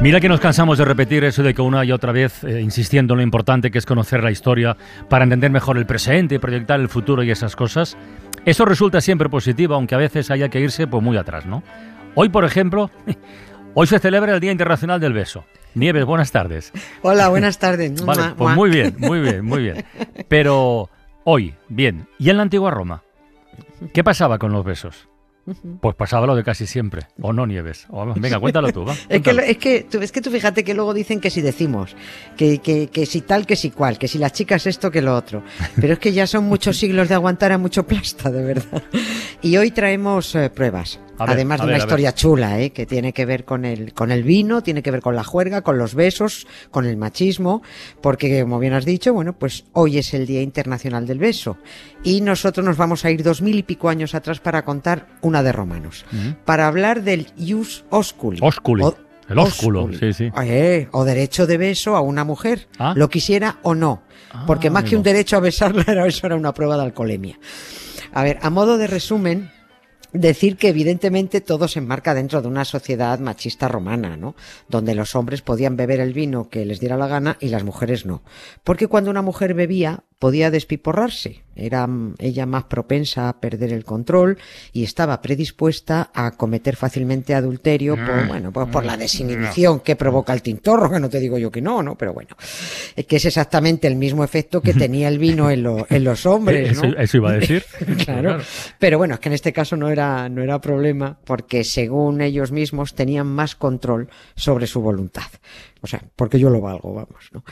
Mira que nos cansamos de repetir eso de que una y otra vez, eh, insistiendo en lo importante que es conocer la historia para entender mejor el presente y proyectar el futuro y esas cosas. Eso resulta siempre positivo, aunque a veces haya que irse pues, muy atrás, ¿no? Hoy, por ejemplo, hoy se celebra el Día Internacional del Beso. Nieves, buenas tardes. Hola, buenas tardes. Vale, pues muy bien, muy bien, muy bien. Pero hoy, bien. ¿Y en la antigua Roma? ¿Qué pasaba con los besos? Pues pasaba lo de casi siempre. O no nieves. O, venga, cuéntalo tú. Va, es, que, es, que, tú, es que tú fíjate que luego dicen que si decimos, que, que, que, si tal, que si cual, que si las chicas esto, que lo otro. Pero es que ya son muchos siglos de aguantar a mucho plasta, de verdad. Y hoy traemos eh, pruebas. Ver, Además de ver, una historia chula, ¿eh? que tiene que ver con el, con el vino, tiene que ver con la juerga, con los besos, con el machismo, porque como bien has dicho, bueno, pues hoy es el Día Internacional del Beso. Y nosotros nos vamos a ir dos mil y pico años atrás para contar una de Romanos. Uh -huh. Para hablar del ius osculi. Osculi. O, el ósculo, osculi. sí, sí. Eh, o derecho de beso a una mujer, ¿Ah? lo quisiera o no. Porque ah, más que un derecho a besarla, era, eso era una prueba de alcoholemia. A ver, a modo de resumen, decir que evidentemente todo se enmarca dentro de una sociedad machista romana, ¿no? Donde los hombres podían beber el vino que les diera la gana y las mujeres no. Porque cuando una mujer bebía podía despiporrarse, era ella más propensa a perder el control y estaba predispuesta a cometer fácilmente adulterio por, bueno, pues por la desinhibición que provoca el tintorro, que no te digo yo que no, ¿no? Pero bueno, es que es exactamente el mismo efecto que tenía el vino en, lo, en los hombres, ¿no? Eso, eso iba a decir. claro. Pero bueno, es que en este caso no era, no era problema porque según ellos mismos tenían más control sobre su voluntad. O sea, porque yo lo valgo, vamos, ¿no?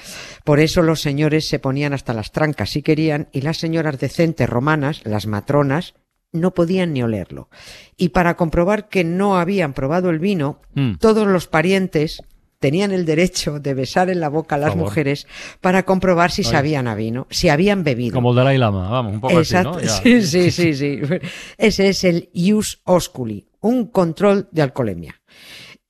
Por eso los señores se ponían hasta las trancas si querían y las señoras decentes romanas, las matronas, no podían ni olerlo. Y para comprobar que no habían probado el vino, mm. todos los parientes tenían el derecho de besar en la boca a las mujeres para comprobar si Oye. sabían a vino, si habían bebido. Como el Dalai Lama, vamos, un poco Exacto. así, ¿no? Sí, sí, sí, sí. Ese es el ius osculi, un control de alcoholemia.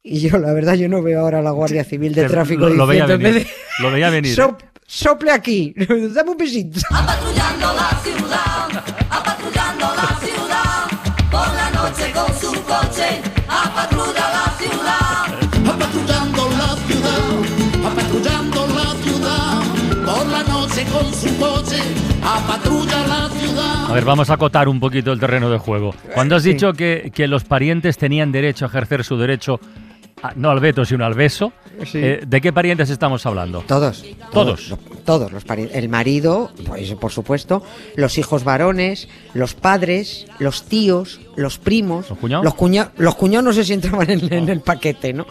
Y yo, la verdad, yo no veo ahora a la Guardia Civil de Tráfico lo, lo diciendo... Veía venir, de, lo veía venir. So, sople aquí, dame un besito. Apatrullando la ciudad, apatrullando la ciudad, por la noche con su coche, apatrulla la ciudad. Apatrullando la ciudad, apatrullando la ciudad, por la noche con su coche, apatrulla la ciudad. A ver, vamos a acotar un poquito el terreno de juego. Cuando has Sí. dicho que, que los parientes tenían derecho a ejercer su derecho a- no al veto, sino al beso. Sí. Eh, ¿De qué parientes estamos hablando? Todos. Todos. Todos, todos los pari- El marido, pues, por supuesto, los hijos varones, los padres, los tíos, los primos. ¿Los cuñados? Los, cuña- los cuñados no sé si entraban en, en el paquete, ¿no?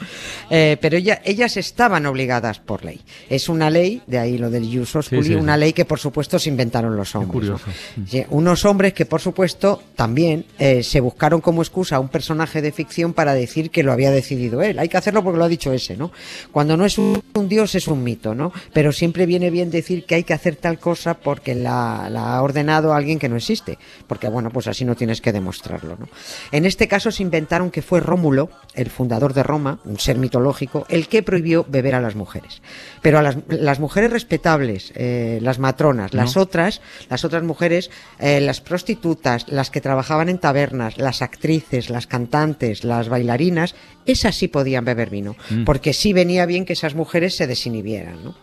Eh, pero ella- ellas estaban obligadas por ley. Es una ley, de ahí lo del osculi, Sí, sí, una ley que por supuesto se inventaron los hombres. ¿no? curioso. Sí, unos hombres que por supuesto también eh, se buscaron como excusa a un personaje de ficción para decir que lo había decidido él. Hay que hacerlo porque lo ha dicho ese, ¿no? Cuando no es un, un dios es un mito, ¿no? Pero siempre viene bien decir que hay que hacer tal cosa porque la, la ha ordenado alguien que no existe. Porque bueno, pues así no tienes que demostrarlo, ¿no? En este caso se inventaron que fue Rómulo, el fundador de Roma, un ser mitológico, el que prohibió beber a las mujeres. Pero a las, las mujeres respetables, eh, las matronas, las otras, las otras mujeres, eh, las prostitutas, las que trabajaban en tabernas, las actrices, las cantantes, las bailarinas, esas sí podían beber vino, Mm. porque sí venía bien que esas mujeres se desinhibieran, ¿no?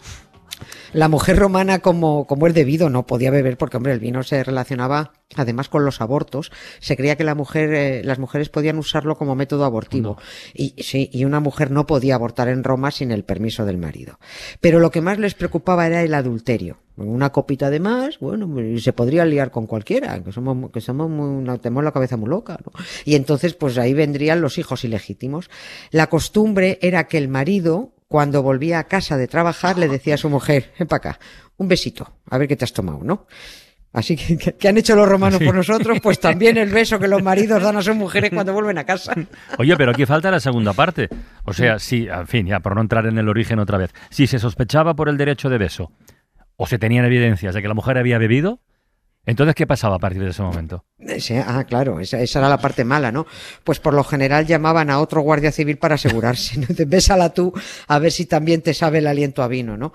La mujer romana, como, como es debido, no podía beber porque, hombre, el vino se relacionaba además con los abortos. Se creía que la mujer, eh, las mujeres podían usarlo como método abortivo. Y, sí, y una mujer no podía abortar en Roma sin el permiso del marido. Pero lo que más les preocupaba era el adulterio. Una copita de más, bueno, se podría liar con cualquiera, que somos, que somos muy, no, tenemos la cabeza muy loca, ¿no? Y entonces, pues ahí vendrían los hijos ilegítimos. La costumbre era que el marido, cuando volvía a casa de trabajar, le decía a su mujer, ven para acá, un besito, a ver qué te has tomado, ¿no? Así que, que han hecho los romanos Sí. por nosotros, pues también el beso que los maridos dan a sus mujeres cuando vuelven a casa. Oye, pero aquí falta la segunda parte. O sea, si, en fin, ya por no entrar en el origen otra vez, si se sospechaba por el derecho de beso, o se tenían evidencias de que la mujer había bebido, entonces, ¿qué pasaba a partir de ese momento? Sí, ah, claro, esa, esa, era la parte mala, ¿no? Pues por lo general llamaban a otro guardia civil para asegurarse, ¿no? Bésala tú a ver si también te sabe el aliento a vino, ¿no?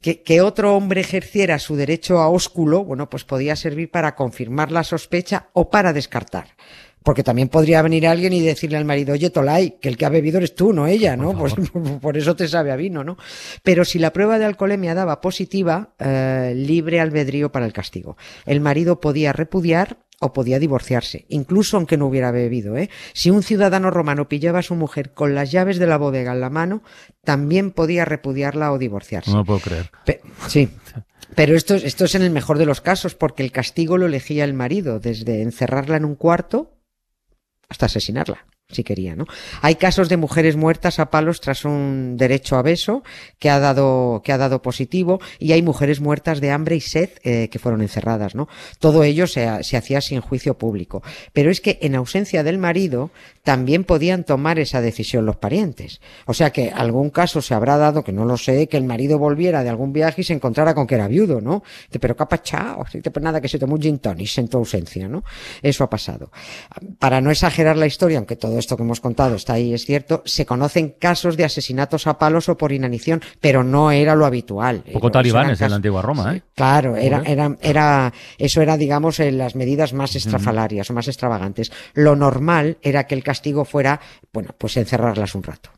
Que, que, otro hombre ejerciera su derecho a ósculo, bueno, pues podía servir para confirmar la sospecha o para descartar. Porque también podría venir alguien y decirle al marido, oye, Tolai, que el que ha bebido eres tú, no ella, ¿no? Pues por eso te sabe a vino, ¿no? Pero si la prueba de alcoholemia daba positiva, eh, libre albedrío para el castigo. El marido podía repudiar o podía divorciarse, incluso aunque no hubiera bebido. ¿eh? Si un ciudadano romano pillaba a su mujer con las llaves de la bodega en la mano, también podía repudiarla o divorciarse. No puedo creer. Pe sí. Pero esto, esto es en el mejor de los casos, porque el castigo lo elegía el marido, desde encerrarla en un cuarto hasta asesinarla si quería, ¿no? Hay casos de mujeres muertas a palos tras un derecho a beso que ha dado, que ha dado positivo y hay mujeres muertas de hambre y sed eh, que fueron encerradas, ¿no? Todo ello se, se, hacía sin juicio público. Pero es que en ausencia del marido también podían tomar esa decisión los parientes. O sea que algún caso se habrá dado, que no lo sé, que el marido volviera de algún viaje y se encontrara con que era viudo, ¿no? Pero qué chao, pues nada, que se tomó un gin tonic en tu ausencia, ¿no? Eso ha pasado. Para no exagerar la historia, aunque todo esto que hemos contado está ahí, es cierto, se conocen casos de asesinatos a palos o por inanición, pero no era lo habitual. Un poco talibanes en la antigua Roma, ¿eh? Claro, era, era, era, eso era, digamos, en las medidas más estrafalarias o más extravagantes. Lo normal era que el castigo fuera, bueno, pues encerrarlas un rato.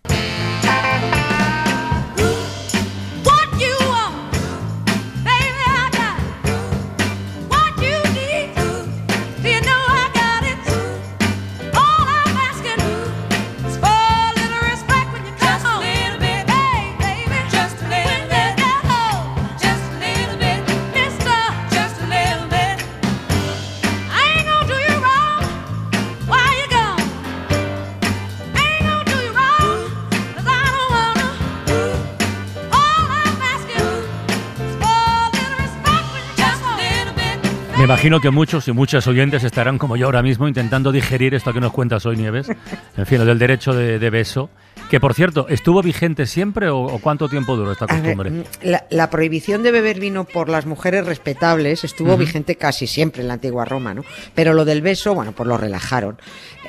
Me imagino que muchos y muchas oyentes estarán como yo ahora mismo intentando digerir esto que nos cuentas hoy, Nieves, en fin, del derecho de, de beso. Que por cierto, ¿estuvo vigente siempre o, o cuánto tiempo duró esta costumbre? Ver, la, la, prohibición de beber vino por las mujeres respetables estuvo uh -huh. vigente casi siempre en la antigua Roma, ¿no? Pero lo del beso, bueno, pues lo relajaron.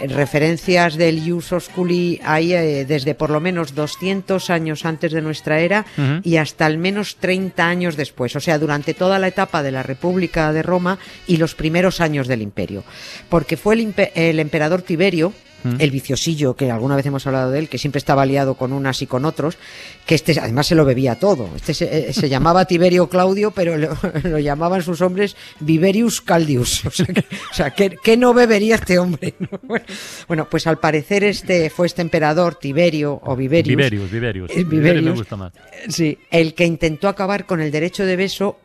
Referencias del Ius Osculi hay eh, desde por lo menos 200 años antes de nuestra era uh -huh. y hasta al menos 30 años después, o sea, durante toda la etapa de la República de Roma y los primeros años del imperio. Porque fue el, el emperador Tiberio, el viciosillo, que alguna vez hemos hablado de él, que siempre estaba liado con unas y con otros, que este además se lo bebía todo. Este se, se llamaba Tiberio Claudio, pero lo, lo, llamaban sus hombres Viverius Caldius. O sea, que, o sea, ¿qué, ¿qué, no bebería este hombre? Bueno, pues al parecer este fue este emperador Tiberio o Viverius. Viverius, Viverius. Viverius, Viverius me gusta más. Sí, el que intentó acabar con el derecho de beso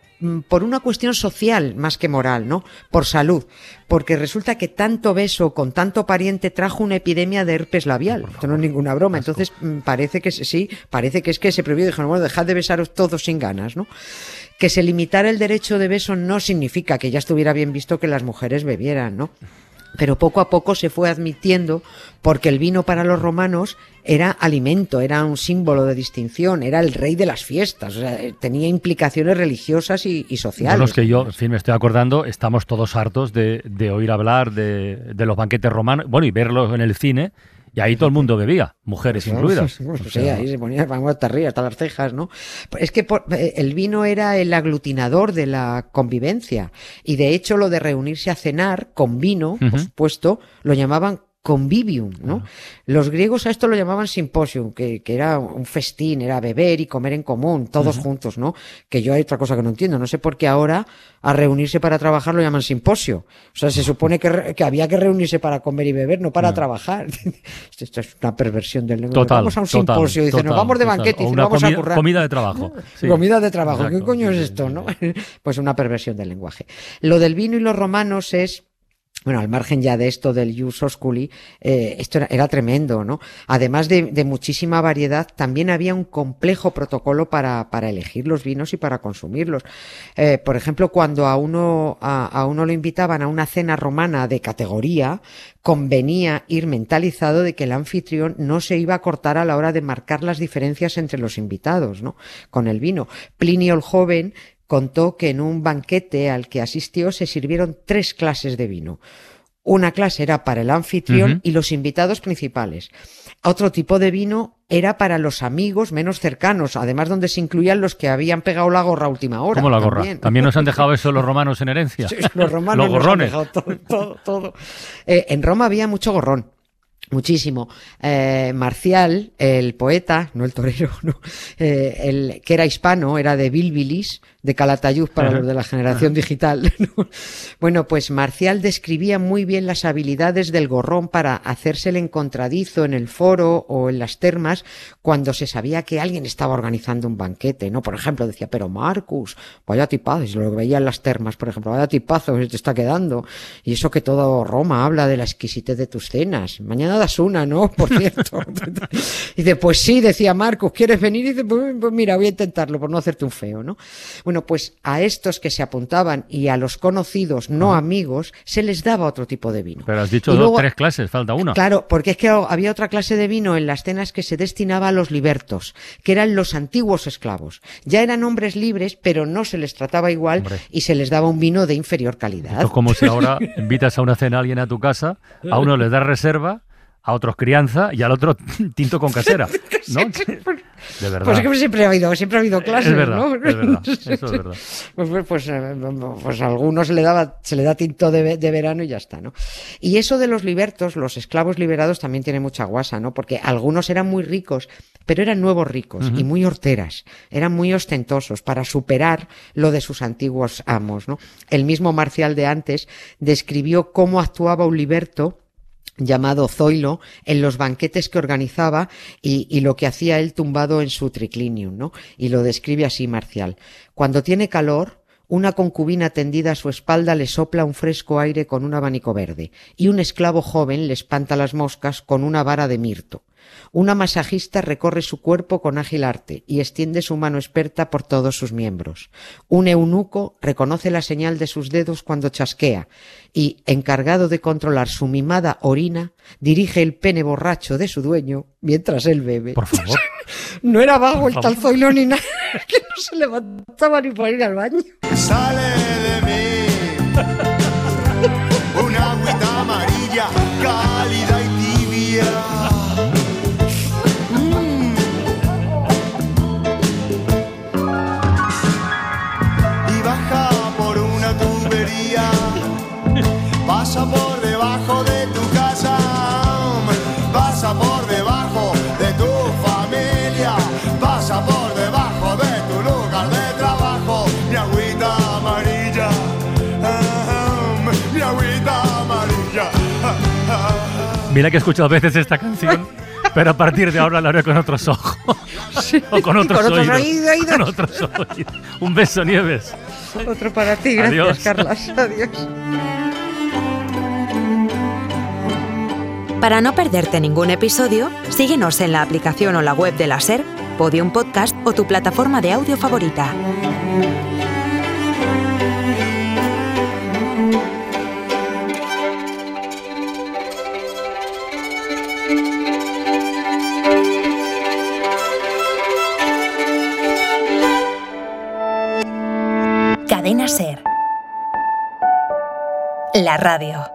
por una cuestión social más que moral, ¿no? Por salud. Porque resulta que tanto beso con tanto pariente trajo una epidemia de herpes labial. Esto no es ninguna broma. Entonces, mm, parece que sí, parece que es que se prohibió. Dijeron, bueno, dejad de besaros todos sin ganas, ¿no? Que se limitara el derecho de beso no significa que ya estuviera bien visto que las mujeres bebieran, ¿no? Pero poco a poco se fue admitiendo porque el vino para los romanos era alimento, era un símbolo de distinción, era el rey de las fiestas, o sea, tenía implicaciones religiosas y, y sociales. Bueno, es que yo, en fin, me estoy acordando, estamos todos hartos de, de oír hablar de, de, los banquetes romanos, bueno, y verlos en el cine, y ahí todo el mundo bebía, mujeres incluidas. Sí, sí, sí, ahí se ponía hasta arriba, hasta las cejas, ¿no? Es que por, eh, el vino era el aglutinador de la convivencia. Y de hecho, lo de reunirse a cenar con vino, uh -huh. por supuesto, lo llamaban convivium, ¿no? Los griegos a esto lo llamaban simposium, que, que, era un festín, era beber y comer en común, todos uh -huh. juntos, ¿no? Que yo hay otra cosa que no entiendo, no sé por qué ahora a reunirse para trabajar lo llaman simposio. O sea, se supone que, que había que reunirse para comer y beber, no para no. trabajar. Esto es una perversión del lenguaje. Total, vamos a un total, simposio, dice, total, nos vamos de banquete, vamos comida, a currar. Comida de trabajo. Sí. Comida de trabajo, Exacto, ¿qué coño sí, es esto, no? Pues una perversión del lenguaje. Lo del vino y los romanos es bueno, al margen ya de esto del Ius Osculi, eh, esto era, tremendo, ¿no? Además de, muchísima variedad, también había un complejo protocolo para, elegir los vinos y para consumirlos. Eh, por ejemplo, cuando a uno, a, uno lo invitaban a una cena romana de categoría, convenía ir mentalizado de que el anfitrión no se iba a cortar a la hora de marcar las diferencias entre los invitados, ¿no? Con el vino. Plinio el joven contó que en un banquete al que asistió se sirvieron tres clases de vino. Una clase era para el anfitrión y los invitados principales. Otro tipo de vino era para los amigos menos cercanos, además donde se incluían los que habían pegado la gorra a última hora. ¿Cómo la gorra? también. ¿También nos han dejado eso los romanos en herencia? Sí, Los romanos Los nos han gorrones. dejado todo, todo, todo. Eh, en Roma había mucho gorrón. Muchísimo. Eh, Marcial, el poeta, no el torero, no, eh, el, que era hispano, era de Bilbilis, de Calatayud para los de la generación digital. ¿no? Bueno, pues Marcial describía muy bien las habilidades del gorrón para hacerse el encontradizo en el foro o en las termas cuando se sabía que alguien estaba organizando un banquete, ¿no? Por ejemplo, decía, pero Marcus, vaya tipazo, y se lo veía en las termas, por ejemplo, vaya tipazo que se te está quedando. Y eso que todo Roma habla de la exquisitez de tus cenas. Mañana das una, ¿no? Por cierto. y dice, pues sí, decía Marcus, ¿quieres venir? Y dice, pues, pues mira, voy a intentarlo por no hacerte un feo, ¿no? Bueno, pues a estos que se apuntaban y a los conocidos, no amigos, se les daba otro tipo de vino. Pero has dicho dos, tres clases, falta una. Claro, porque es que había otra clase de vino en las cenas que se destinaba a los libertos, que eran los antiguos esclavos. Ya eran hombres libres, pero no se les trataba igual Hombre. y se les daba un vino de inferior calidad. Esto es como si ahora invitas a una cena a alguien a tu casa, a uno le das reserva, a otros crianza y al otro tinto con casera. ¿No? De verdad. Pues es que siempre ha habido, siempre ha habido clases, es verdad, ¿no? es verdad, eso es verdad. Pues, pues, pues, eh, pues a algunos se le daba, se le da tinto de, de verano y ya está, ¿no? Y eso de los libertos, los esclavos liberados también tiene mucha guasa, ¿no? Porque algunos eran muy ricos, pero eran nuevos ricos y muy horteras, eran muy ostentosos para superar lo de sus antiguos amos, ¿no? El mismo Marcial de antes describió cómo actuaba un liberto llamado Zoilo en los banquetes que organizaba y, lo que hacía él tumbado en su triclinium, ¿no? Y lo describe así Marcial. Cuando tiene calor, una concubina tendida a su espalda le sopla un fresco aire con un abanico verde y un esclavo joven le espanta las moscas con una vara de mirto. Una masajista recorre su cuerpo con ágil arte y extiende su mano experta por todos sus miembros. Un eunuco reconoce la señal de sus dedos cuando chasquea y, encargado de controlar su mimada orina, dirige el pene borracho de su dueño mientras él bebe. Por favor. No era vago el tal. Zoilo ni nada, se levantaba ni para ir al baño. sale de mí una agüita amarilla Mira que he escuchado veces esta canción, pero a partir de ahora la haré con otros ojos. o con otros, con otros oídos. oídos, oídos. Con otros oídos. Un beso, Nieves. Otro para ti, gracias, Adiós. Carlas. Adiós. Para no perderte ningún episodio, síguenos en la aplicación o la web de la SER, Podium Podcast o tu plataforma de audio favorita. La radio.